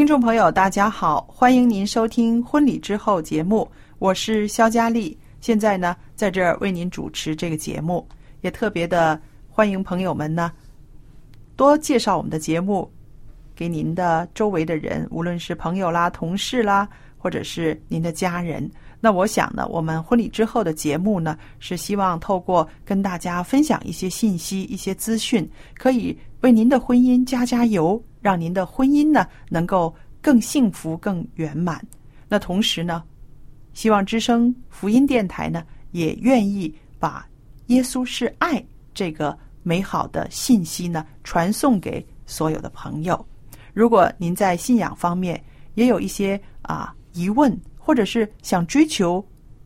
听众朋友，大家好，欢迎您收听《婚礼之后》节目，我是肖佳丽。现在呢，在这儿为您主持这个节目，也特别的欢迎朋友们呢多介绍我们的节目给您的周围的人，无论是朋友啦、同事啦，或者是您的家人。那我想呢，我们婚礼之后的节目呢，是希望透过跟大家分享一些信息、一些资讯，可以为您的婚姻加加油，让您的婚姻呢能够更幸福、更圆满。那同时呢，希望之声福音电台呢也愿意把耶稣是爱这个美好的信息呢传送给所有的朋友。如果您在信仰方面也有一些啊疑问，或者是想追求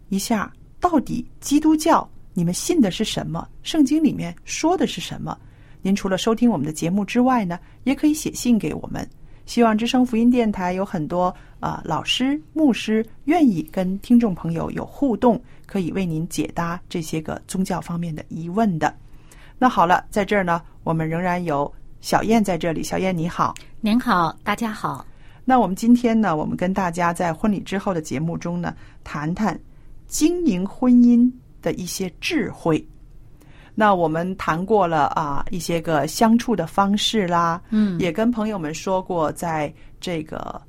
一下到底基督教你们信的是什么，圣经里面说的是什么，您除了收听我们的节目之外呢，也可以写信给我们。希望之声福音电台有很多啊、老师、牧师愿意跟听众朋友有互动，可以为您解答这些个宗教方面的疑问的。那好了，在这儿呢，我们仍然有小燕在这里。小燕你好，您好，大家好。那我们今天呢，我们跟大家在婚礼之后的节目中呢，谈谈经营婚姻的一些智慧。那我们谈过了啊，一些个相处的方式啦，嗯也跟朋友们说过，在这个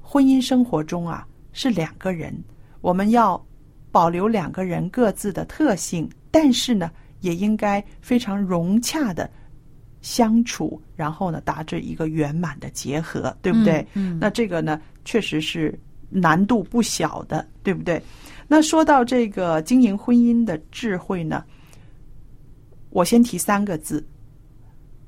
婚姻生活中啊，是两个人，我们要保留两个人各自的特性，但是呢，也应该非常融洽的相处，然后呢，达至一个圆满的结合，对不对？嗯嗯那这个呢，确实是难度不小的，对不对？那说到这个经营婚姻的智慧呢，我先提三个字，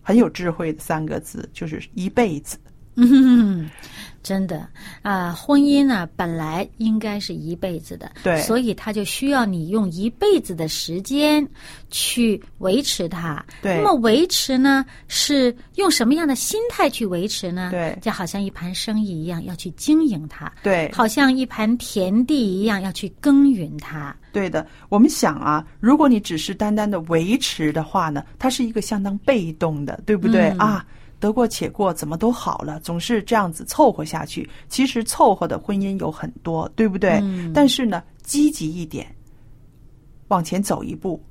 很有智慧的三个字，就是一辈子。嗯，真的啊，婚姻呢、本来应该是一辈子的，对所以它就需要你用一辈子的时间去维持它。对那么维持呢，是用什么样的心态去维持呢？对就好像一盘生意一样，要去经营它；对，好像一盘田地一样，要去耕耘它。对的。我们想啊，如果你只是单单的维持的话呢，它是一个相当被动的，对不对、嗯啊？得过且过，怎么都好了，总是这样子凑合下去。其实凑合的婚姻有很多，对不对？嗯但是呢，积极一点，往前走一步，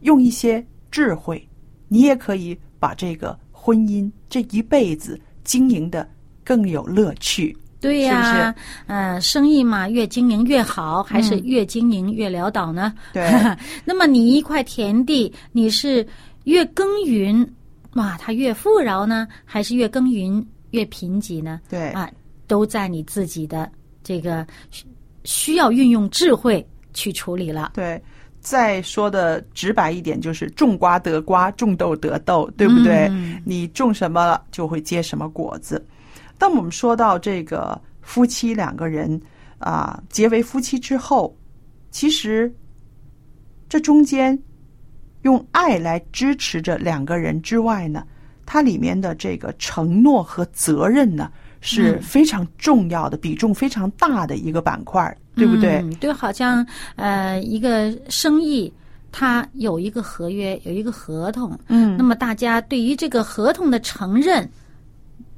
用一些智慧，你也可以把这个婚姻这一辈子经营的更有乐趣。对呀、是不呃，生意嘛，越经营越好，还是嗯越经营越潦倒呢？对 那么你一块田地，你是越耕耘，哇，它越富饶呢，还是越耕耘越贫瘠呢？对啊，都在你自己的这个需需要运用智慧去处理了。对，再说的直白一点，就是种瓜得瓜，种豆得豆，对不对？嗯你种什么了，就会结什么果子。当我们说到这个夫妻两个人啊、结为夫妻之后，其实这中间用爱来支持着两个人之外呢，它里面的这个承诺和责任呢，是非常重要的，比重非常大的一个板块，对不对？嗯，对，好像呃，一个生意它有一个合约，有一个合同，嗯。那么大家对于这个合同的承认、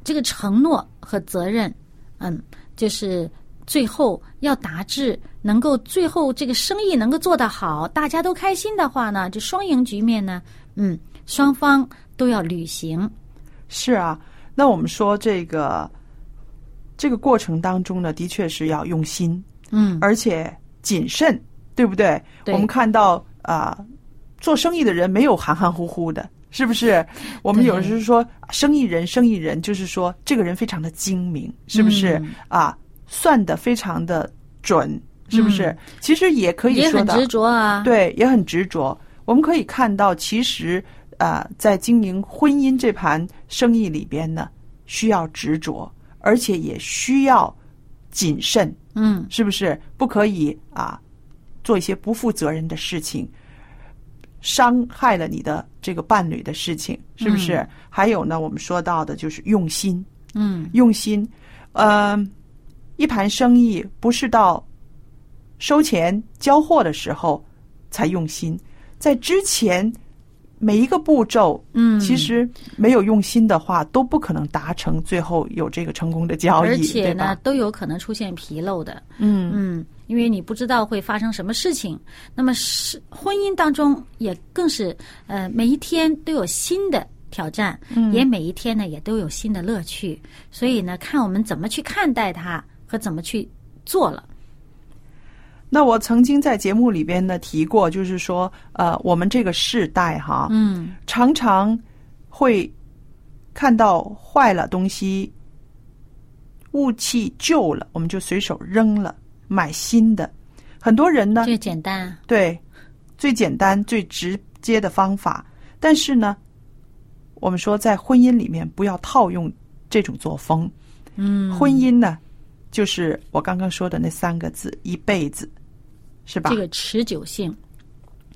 这个承诺和责任，嗯，就是最后要达至能够最后这个生意能够做得好，大家都开心的话呢，这双赢局面呢，嗯，双方都要履行。是啊，那我们说这个这个过程当中呢，的确是要用心，嗯，而且谨慎，对不对？对我们看到啊、做生意的人没有含含糊糊的，是不是？我们对有时候说生意人，生意人就是说这个人非常的精明，是不是？嗯啊，算的非常的准，是不是？其实也可以说的，也很执着啊。，对，也很执着。我们可以看到，其实啊、呃在经营婚姻这盘生意里边呢，需要执着，而且也需要谨慎，嗯，是不是？不可以啊，做一些不负责任的事情，伤害了你的这个伴侣的事情，是不是？还有呢，我们说到的就是用心，嗯，用心。呃，一盘生意不是到收钱交货的时候才用心，在之前每一个步骤，嗯其实没有用心的话，都不可能达成最后有这个成功的交易，而且呢，都有可能出现纰漏的。嗯嗯，因为你不知道会发生什么事情。那么是婚姻当中也更是呃，每一天都有新的挑战，嗯也每一天呢也都有新的乐趣。所以呢，看我们怎么去看待它和怎么去做了。那我曾经在节目里边呢提过，就是说，呃，我们这个世代哈，嗯常常会看到坏了东西，物气旧了，我们就随手扔了，买新的。很多人呢，最简单啊，对最简单、最直接的方法，但是呢，我们说在婚姻里面不要套用这种作风。嗯，婚姻呢，就是我刚刚说的那三个字：一辈子，是吧？这个持久性。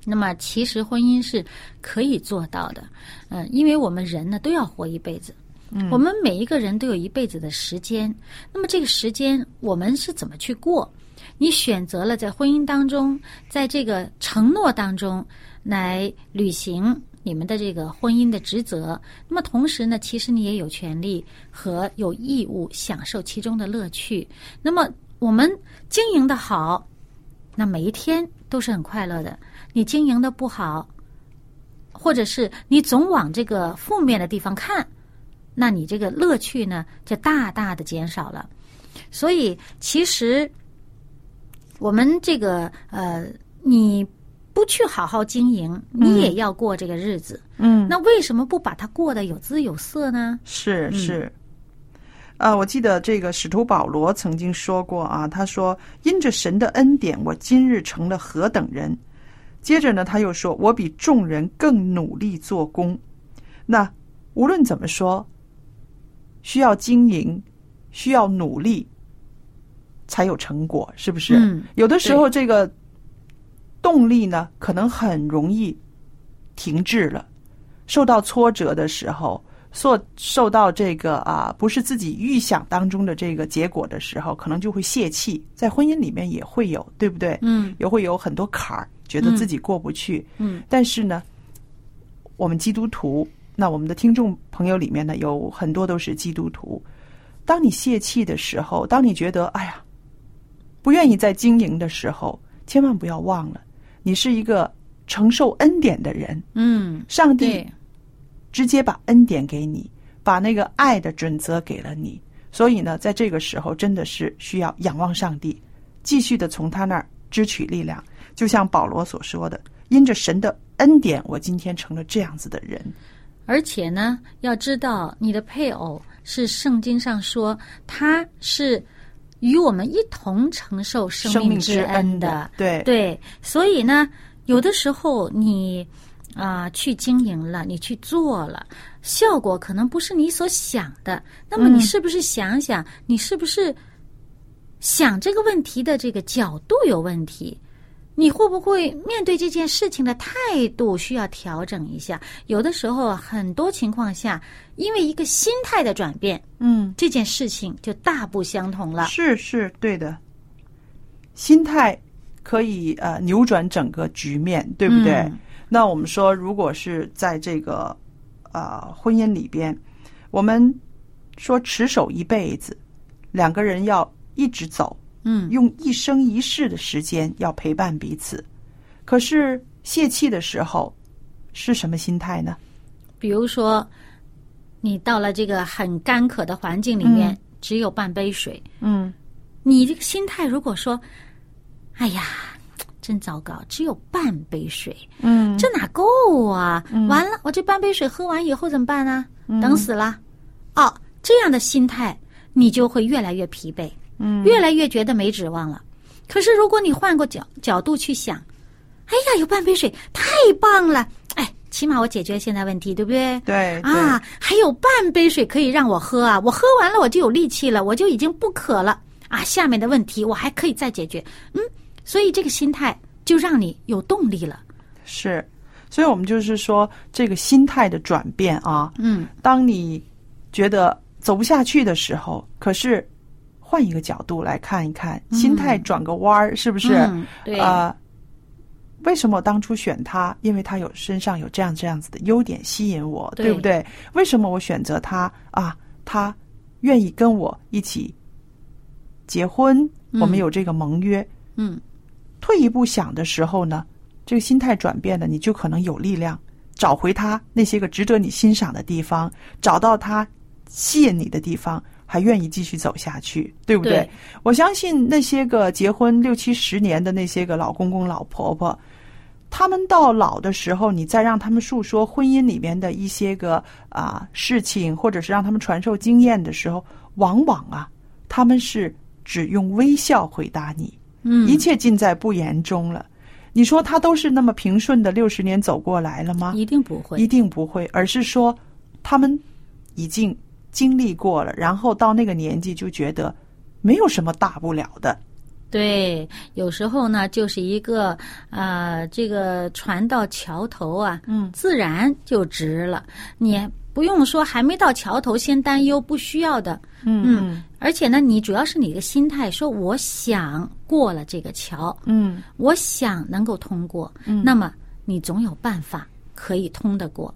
那么，其实婚姻是可以做到的，嗯、因为我们人呢都要活一辈子，嗯我们每一个人都有一辈子的时间。那么，这个时间我们是怎么去过？你选择了在婚姻当中，在这个承诺当中来履行你们的这个婚姻的职责。那么同时呢，其实你也有权利和有义务享受其中的乐趣。那么我们经营的好，那每一天都是很快乐的。你经营的不好，或者是你总往这个负面的地方看，那你这个乐趣呢就大大的减少了。所以其实我们这个呃，你不去好好经营，你也要过这个日子。嗯，那为什么不把它过得有滋有色呢？嗯是是。啊，我记得这个使徒保罗曾经说过啊，他说：“因着神的恩典，我今日成了何等人。”接着呢，他又说：“我比众人更努力做工。”那无论怎么说，需要经营，需要努力，才有成果，是不是？嗯有的时候这个动力呢，可能很容易停滞了。受到挫折的时候，受受到这个啊不是自己预想当中的这个结果的时候，可能就会泄气。在婚姻里面也会有，对不对？嗯也会有很多坎儿，觉得自己过不去。嗯但是呢，我们基督徒，那我们的听众朋友里面呢，有很多都是基督徒。当你泄气的时候，当你觉得哎呀，不愿意再经营的时候，千万不要忘了，你是一个承受恩典的人。嗯，上帝，直接把恩典给你，把那个爱的准则给了你。所以呢，在这个时候，真的是需要仰望上帝，继续的从他那儿支取力量。就像保罗所说的：“因着神的恩典，我今天成了这样子的人。而且呢，要知道你的配偶是圣经上说他是与我们一同承受生生命之之恩的的，对对，所以呢，有的时候你啊、去经营了，你去做了，效果可能不是你所想的。那么你嗯是不是想想，你是不是想这个问题的这个角度有问题？你会不会面对这件事情的态度需要调整一下？有的时候，很多情况下，因为一个心态的转变，嗯，这件事情就大不相同了。是是对的，心态可以呃扭转整个局面，对不对？嗯那我们说，如果是在这个呃婚姻里边，我们说持守一辈子，两个人要一直走，嗯用一生一世的时间要陪伴彼此。可是泄气的时候是什么心态呢？比如说，你到了这个很干渴的环境里面，嗯只有半杯水，嗯你这个心态如果说，哎呀，真糟糕，只有半杯水，嗯这哪够啊？完了，我这半杯水喝完以后怎么办呢？等死了。哦，这样的心态，你就会越来越疲惫，嗯越来越觉得没指望了。可是如果你换个角角度去想，哎呀，有半杯水太棒了，哎，起码我解决现在问题，对不对？对对啊，还有半杯水可以让我喝啊！我喝完了我就有力气了，我就已经不渴了啊！下面的问题我还可以再解决，嗯，所以这个心态就让你有动力了。是，所以我们就是说这个心态的转变啊，嗯，当你觉得走不下去的时候，可是换一个角度来看一看，心态转个弯儿，是不是？呃，为什么我当初选他？因为他有身上有这样这样子的优点吸引我，对不对？为什么我选择他啊？他愿意跟我一起结婚，嗯我们有这个盟约。嗯，退一步想的时候呢，这个心态转变了，你就可能有力量找回他那些个值得你欣赏的地方，找到他吸引你的地方，还愿意继续走下去，对不对？对我相信那些个结婚六七十年的那些个老公公老婆婆。他们到老的时候，你再让他们诉说婚姻里面的一些个啊事情，或者是让他们传授经验的时候，往往啊，他们是只用微笑回答你，嗯一切尽在不言中了。你说他都是那么平顺的六十年走过来了吗？一定不会一。定不会，而是说他们已经经历过了，然后到那个年纪就觉得没有什么大不了的。对，有时候呢，就是一个呃，这个船到桥头啊，嗯自然就直了。你不用说还没到桥头先担忧，不需要的。嗯而且呢，你主要是你的心态，说我想过了这个桥，嗯我想能够通过，嗯那么你总有办法可以通得过。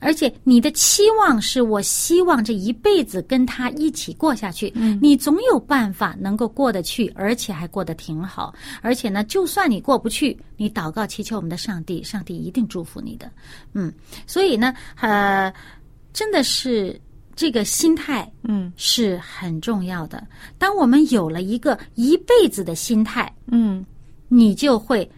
而且你的期望是我希望这一辈子跟他一起过下去，嗯你总有办法能够过得去，而且还过得挺好。而且呢，就算你过不去，你祷告祈求我们的上帝，上帝一定祝福你的。嗯，所以呢，呃，真的是这个心态嗯是很重要的。当我们有了一个一辈子的心态，嗯你就会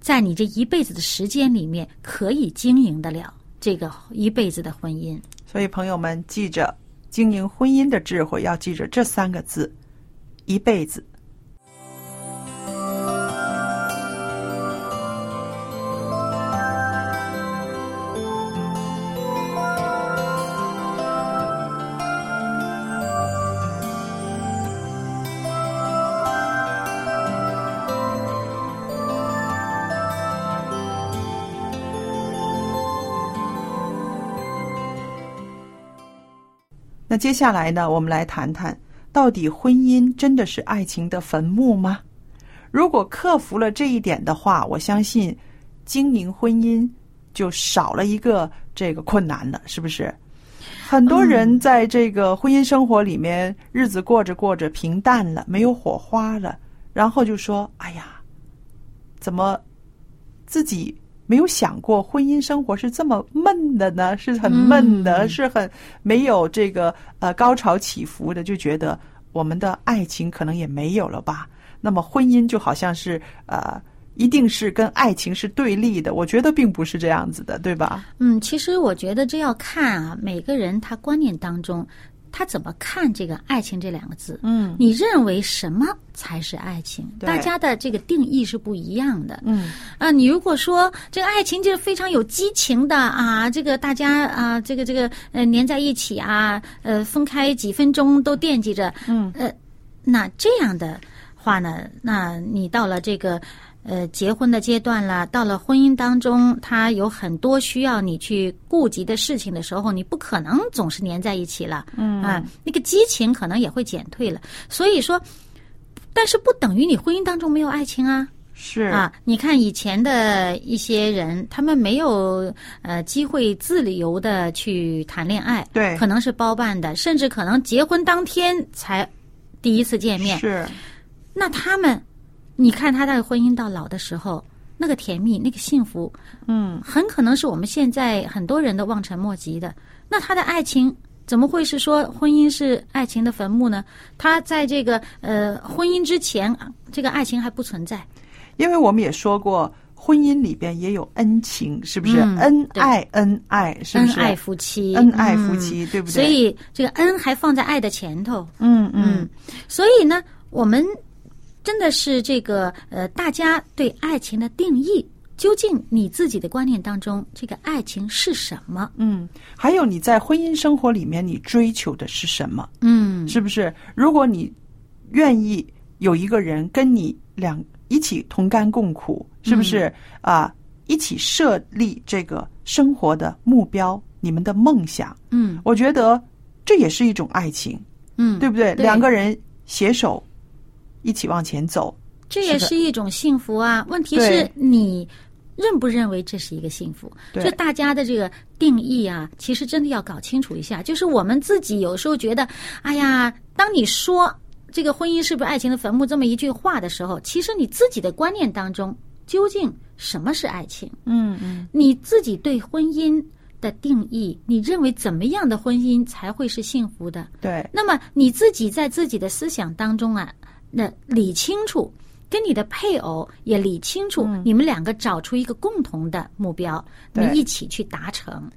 在你这一辈子的时间里面，可以经营得了这个一辈子的婚姻。所以朋友们记着，经营婚姻的智慧要记着这三个字：一辈子。那接下来呢，我们来谈谈，到底婚姻真的是爱情的坟墓吗？如果克服了这一点的话，我相信经营婚姻就少了一个这个困难了，是不是？很多人在这个婚姻生活里面，日子过着过着平淡了，没有火花了，然后就说：“哎呀，怎么自己没有想过婚姻生活是这么闷的呢？是很闷的，嗯是很没有这个呃高潮起伏的，就觉得我们的爱情可能也没有了吧？那么婚姻就好像是呃，一定是跟爱情是对立的。我觉得并不是这样子的，对吧？嗯，其实我觉得这要看啊，每个人他观念当中，他怎么看这个爱情这两个字。嗯你认为什么才是爱情？大家的这个定义是不一样的。嗯啊，你如果说这个爱情就是非常有激情的啊，这个大家啊，这个这个呃粘在一起啊，呃分开几分钟都惦记着，嗯呃，那这样的话呢，那你到了这个呃结婚的阶段了，到了婚姻当中，他有很多需要你去顾及的事情的时候，你不可能总是黏在一起了，嗯啊，那个激情可能也会减退了。所以说，但是不等于你婚姻当中没有爱情啊。是啊，你看以前的一些人，他们没有呃机会自由的去谈恋爱，对可能是包办的，甚至可能结婚当天才第一次见面。是，那他们，你看他的婚姻到老的时候，那个甜蜜，那个幸福，嗯，很可能是我们现在很多人都望尘莫及的。那他的爱情怎么会是说婚姻是爱情的坟墓呢？他在这个呃婚姻之前，这个爱情还不存在。因为我们也说过，婚姻里边也有恩情，是不是？嗯恩爱，恩爱，是不是？恩爱夫妻，恩爱夫嗯妻，对不对？所以这个恩还放在爱的前头。嗯嗯，所以呢，我们真的是这个呃，大家对爱情的定义，究竟你自己的观念当中，这个爱情是什么？嗯，还有你在婚姻生活里面，你追求的是什么？嗯是不是？如果你愿意有一个人跟你两一起同甘共苦，是不是啊、一起设立这个生活的目标，你们的梦想，嗯我觉得这也是一种爱情，嗯，对不对？对两个人携手一起往前走，这也是一种幸福啊。问题是你认不认为这是一个幸福？对就大家的这个定义啊，其实真的要搞清楚一下。就是我们自己有时候觉得，哎呀，当你说这个婚姻是不是爱情的坟墓这么一句话的时候，其实你自己的观念当中，究竟什么是爱情？嗯嗯，你自己对婚姻的定义，你认为怎么样的婚姻才会是幸福的？对，那么你自己在自己的思想当中啊，那理清楚，跟你的配偶也理清楚，你们两个找出一个共同的目标，你一起去达成。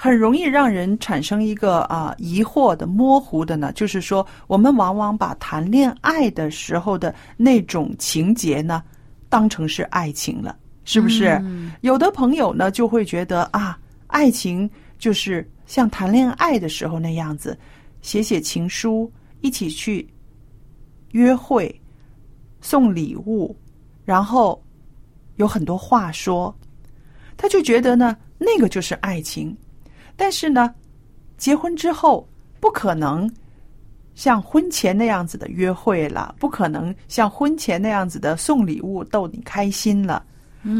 很容易让人产生一个啊、疑惑的、模糊的呢，就是说，我们往往把谈恋爱的时候的那种情节呢，当成是爱情了，是不是？有的朋友呢就会觉得啊，爱情就是像谈恋爱的时候那样子，写写情书，一起去约会，送礼物，然后有很多话说，他就觉得呢，那个就是爱情。但是呢，结婚之后不可能像婚前那样子的约会了，不可能像婚前那样子的送礼物逗你开心了，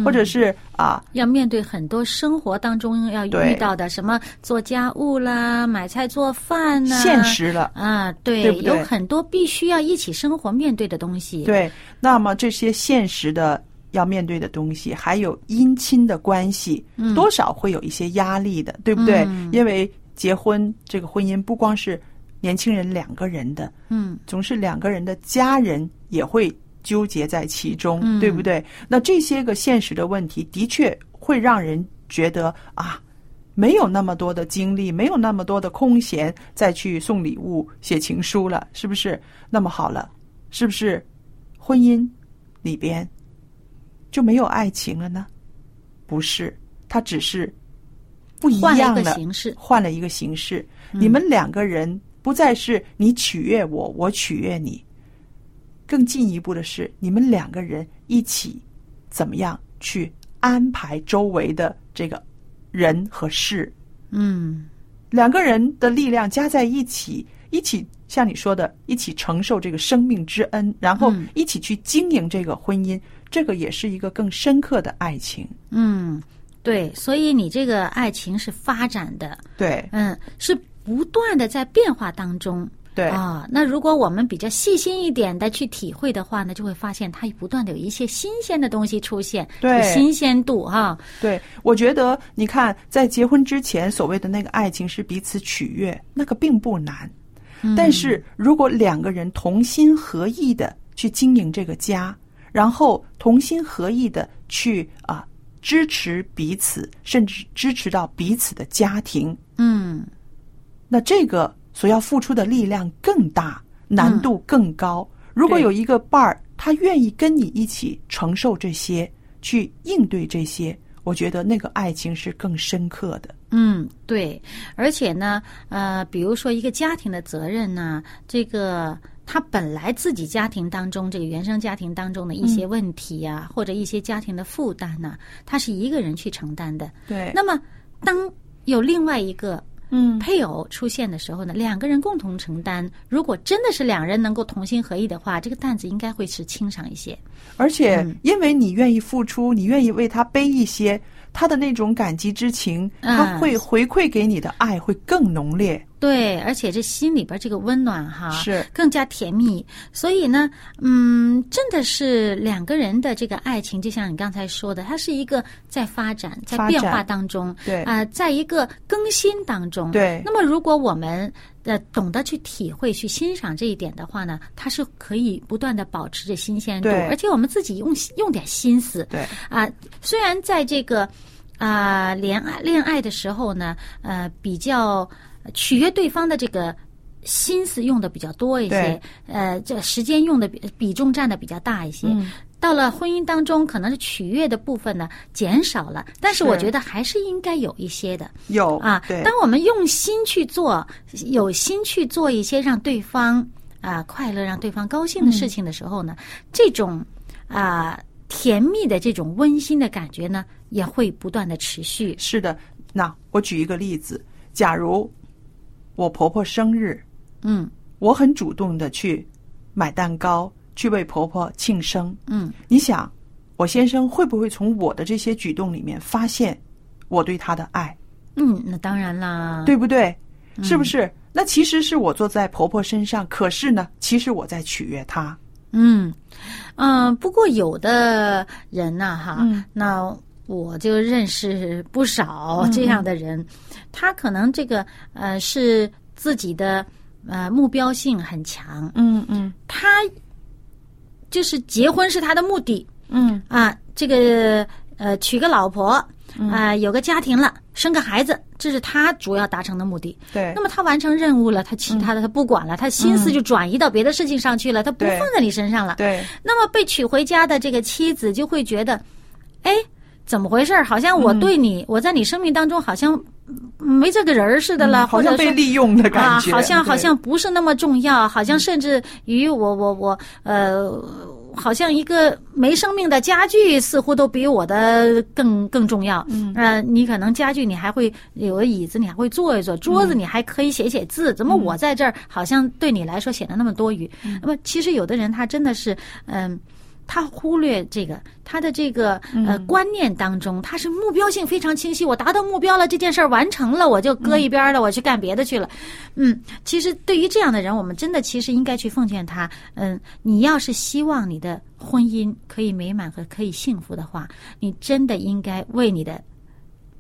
或者是啊，要面对很多生活当中要遇到的什么做家务啦、买菜做饭呐、现实了。啊，对，对对有很多必须要一起生活面对的东西。，对，那么这些现实的要面对的东西，还有姻亲的关系，多少会有一些压力的，对不对？嗯因为结婚这个婚姻不光是年轻人两个人的，嗯，总是两个人的家人也会纠结在其中，嗯对不对？那这些个现实的问题，的确会让人觉得啊，没有那么多的精力，没有那么多的空闲再去送礼物、写情书了，是不是？那么好了，是不是婚姻里边就没有爱情了呢？不是，它只是不一样了，形式。换了一个形式。你们两个人不再是你取悦我，我取悦你，更进一步的是，你们两个人一起怎么样去安排周围的这个人和事，嗯。两个人的力量加在一起，一起像你说的，一起承受这个生命之恩，然后嗯。一起去经营这个婚姻，这个也是一个更深刻的爱情。嗯，对，所以你这个爱情是发展的，对。嗯，是不断的在变化当中。对，啊，那如果我们比较细心一点的去体会的话呢，就会发现它不断的有一些新鲜的东西出现，对有新鲜度哈。对，我觉得你看，在结婚之前，所谓的那个爱情是彼此取悦，那个并不难。但是如果两个人同心合意的去经营这个家，然后同心合意的去啊支持彼此，甚至支持到彼此的家庭，嗯那这个所要付出的力量更大，难度更高。如果有一个伴儿，他愿意跟你一起承受这些，去应对这些，我觉得那个爱情是更深刻的。嗯，对，而且呢，呃，比如说一个家庭的责任呢，这个他本来自己家庭当中这个原生家庭当中的一些问题呀、或者一些家庭的负担呐、他是一个人去承担的。对，那么，当有另外一个嗯配偶出现的时候呢，两个人共同承担，如果真的是两人能够同心合意的话，这个担子应该会是轻上一些。而且嗯因为你愿意付出，你愿意为他背一些，他的那种感激之情，嗯他会回馈给你的爱会更浓烈。对，而且这心里边这个温暖哈，是更加甜蜜。所以呢，嗯，真的是两个人的这个爱情，就像你刚才说的，它是一个在发展、在变化当中，对啊、在一个更新当中。对那么，如果我们呃懂得去体会、去欣赏这一点的话呢，它是可以不断的保持着新鲜度，而且我们自己用用点心思，对，啊，虽然在这个啊恋爱恋爱的时候呢，呃，比较取悦对方的这个心思用的比较多一些，呃，这时间用的比比重占的比较大一些。嗯到了婚姻当中，可能是取悦的部分呢减少了，但是是我觉得还是应该有一些的有啊。对，当我们用心去做，有心去做一些让对方啊快乐、让对方高兴的事情的时候呢，这种啊甜蜜的这种温馨的感觉呢，也会不断的持续。是的。那我举一个例子，假如我婆婆生日，嗯我很主动的去买蛋糕，去为婆婆庆生。嗯，你想，我先生会不会从我的这些举动里面发现我对他的爱，嗯，那当然啦。对不对？是不是？那其实是我坐在婆婆身上，可是呢，其实我在取悦她。嗯，嗯、不过有的人呐、哈，嗯那我就认识不少这样的人，他可能这个呃是自己的呃目标性很强，嗯嗯他就是结婚是他的目的。嗯。啊，这个呃娶个老婆啊、有个家庭了，生个孩子，这是他主要达成的目的。对。那么他完成任务了，他其他的他不管了，他心思就转移到别的事情上去了，他不放在你身上了。对，那么被娶回家的这个妻子就会觉得，哎，怎么回事？好像我对你，我在你生命当中好像嗯没这个人儿似的了，嗯好像被利用的感觉，啊，好像好像不是那么重要，好像甚至于我我我呃，好像一个没生命的家具似乎都比我的更更重要。嗯，呃，你可能家具你还会有个椅子，你还会坐一坐，桌子你还可以写写字，怎么我在这儿好像对你来说显得那么多余？那么其实有的人他真的是嗯。他忽略这个，他的这个呃观念当中，他是目标性非常清晰。我达到目标了，这件事儿完成了，我就搁一边了，我去干别的去了。嗯，其实对于这样的人，我们真的其实应该去奉劝他。嗯，你要是希望你的婚姻可以美满和可以幸福的话，你真的应该为你的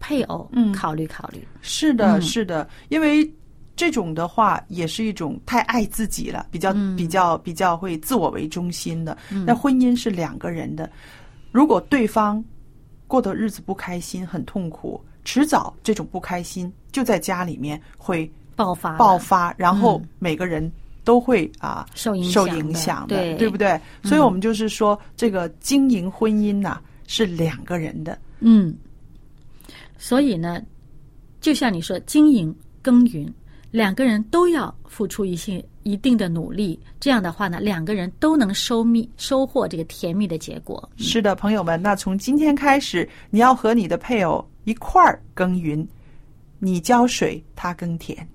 配偶嗯考虑考虑。是的，嗯是的，因为这种的话也是一种太爱自己了，比较、嗯。比较比较会自我为中心的。那婚姻是两个人的，如果对方过的日子不开心、很痛苦，迟早这种不开心就在家里面会爆发爆发，然后嗯。每个人都会啊受影受响。的影响的，对。对不对？所以我们就是说，这个经营婚姻呐、是两个人的，嗯，所以呢，就像你说，经营耕耘，两个人都要付出一些一定的努力，这样的话呢，两个人都能收蜜收获这个甜蜜的结果。是的，朋友们，那从今天开始，你要和你的配偶一块儿耕耘，你浇水，他耕田。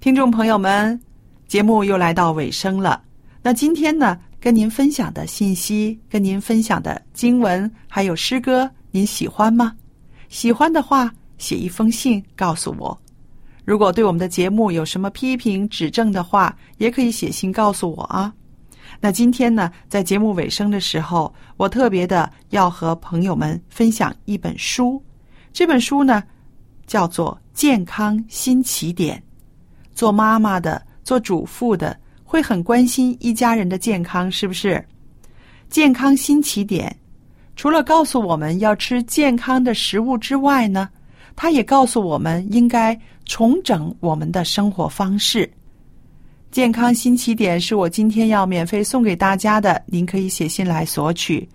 听众朋友们，节目又来到尾声了。那今天呢，跟您分享的信息、跟您分享的经文还有诗歌，您喜欢吗？喜欢的话，写一封信告诉我。如果对我们的节目有什么批评指正的话，也可以写信告诉我啊。那今天呢，在节目尾声的时候，我特别的要和朋友们分享一本书。这本书呢，叫做《健康新起点》。做妈妈的、做主妇的，会很关心一家人的健康，是不是？健康新起点，除了告诉我们要吃健康的食物之外呢，它也告诉我们应该重整我们的生活方式。健康新起点是我今天要免费送给大家的，您可以写信来索取。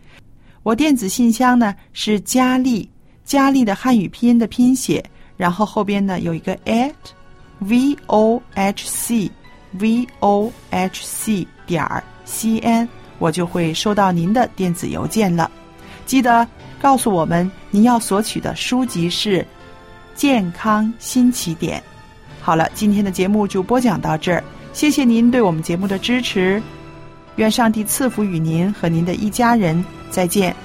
我电子信箱呢是佳丽，佳丽的汉语拼音的拼写，然后后边呢有一个 at。V o h c v o h c 点儿 c n，我就会收到您的电子邮件了。记得告诉我们您要索取的书籍是《健康新起点》。好了，今天的节目就播讲到这儿，谢谢您对我们节目的支持。愿上帝赐福与您和您的一家人，再见。